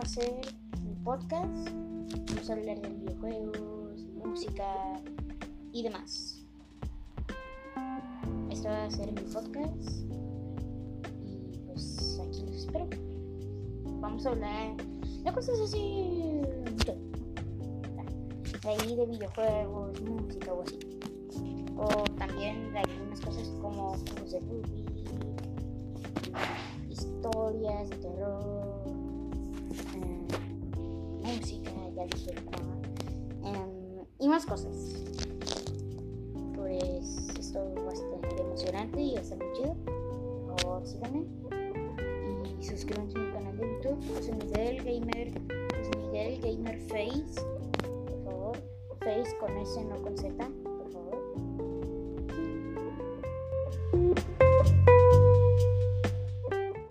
hacer un podcast. Vamos a hablar de videojuegos, música y demás. Esto va a ser mi podcast. Y pues aquí los espero. Vamos a hablar de cosas así. De de videojuegos, música o así. O también de algunas cosas como juegos de Ruby, historias de terror, música, ya dije eh, y más cosas. Pues esto va a estar emocionante y va a chido. Por favor, síganme. Y suscríbanse a mi canal de YouTube, José Miguel Gamer, José Miguel Gamer Face. Por favor, Face con S, no con Z, por favor.